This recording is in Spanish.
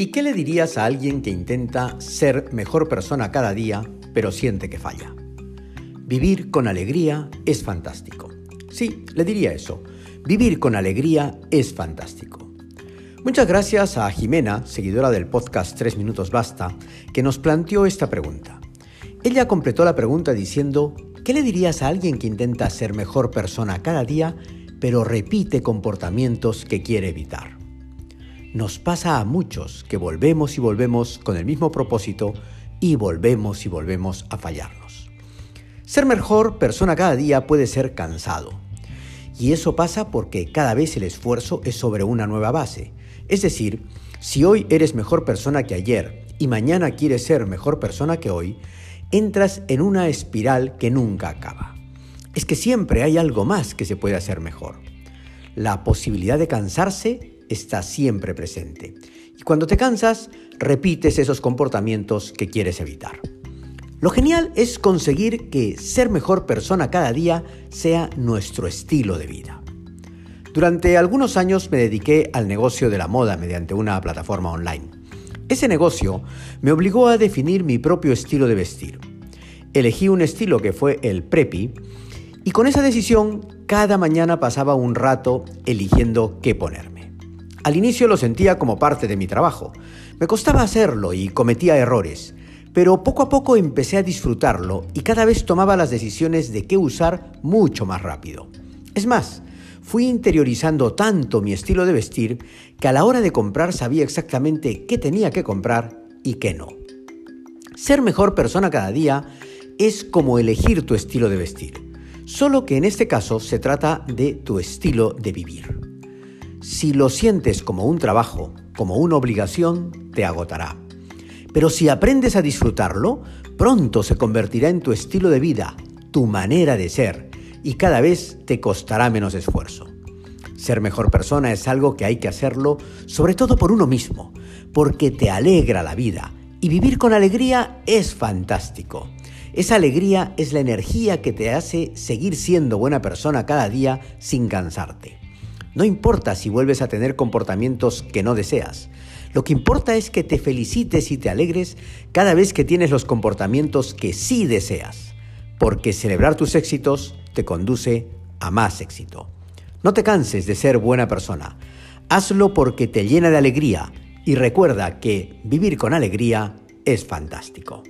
¿Y qué le dirías a alguien que intenta ser mejor persona cada día, pero siente que falla? Vivir con alegría es fantástico. Sí, le diría eso. Vivir con alegría es fantástico. Muchas gracias a Jimena, seguidora del podcast 3 Minutos Basta, que nos planteó esta pregunta. Ella completó la pregunta diciendo, ¿qué le dirías a alguien que intenta ser mejor persona cada día, pero repite comportamientos que quiere evitar? Nos pasa a muchos que volvemos y volvemos con el mismo propósito y volvemos y volvemos a fallarnos. Ser mejor persona cada día puede ser cansado. Y eso pasa porque cada vez el esfuerzo es sobre una nueva base. Es decir, si hoy eres mejor persona que ayer y mañana quieres ser mejor persona que hoy, entras en una espiral que nunca acaba. Es que siempre hay algo más que se puede hacer mejor. La posibilidad de cansarse está siempre presente. Y cuando te cansas, repites esos comportamientos que quieres evitar. Lo genial es conseguir que ser mejor persona cada día sea nuestro estilo de vida. Durante algunos años me dediqué al negocio de la moda mediante una plataforma online. Ese negocio me obligó a definir mi propio estilo de vestir. Elegí un estilo que fue el preppy y con esa decisión cada mañana pasaba un rato eligiendo qué ponerme. Al inicio lo sentía como parte de mi trabajo. Me costaba hacerlo y cometía errores, pero poco a poco empecé a disfrutarlo y cada vez tomaba las decisiones de qué usar mucho más rápido. Es más, fui interiorizando tanto mi estilo de vestir que a la hora de comprar sabía exactamente qué tenía que comprar y qué no. Ser mejor persona cada día es como elegir tu estilo de vestir, solo que en este caso se trata de tu estilo de vivir. Si lo sientes como un trabajo, como una obligación, te agotará. Pero si aprendes a disfrutarlo, pronto se convertirá en tu estilo de vida, tu manera de ser, y cada vez te costará menos esfuerzo. Ser mejor persona es algo que hay que hacerlo sobre todo por uno mismo, porque te alegra la vida, y vivir con alegría es fantástico. Esa alegría es la energía que te hace seguir siendo buena persona cada día sin cansarte. No importa si vuelves a tener comportamientos que no deseas. Lo que importa es que te felicites y te alegres cada vez que tienes los comportamientos que sí deseas, porque celebrar tus éxitos te conduce a más éxito. No te canses de ser buena persona. Hazlo porque te llena de alegría y recuerda que vivir con alegría es fantástico.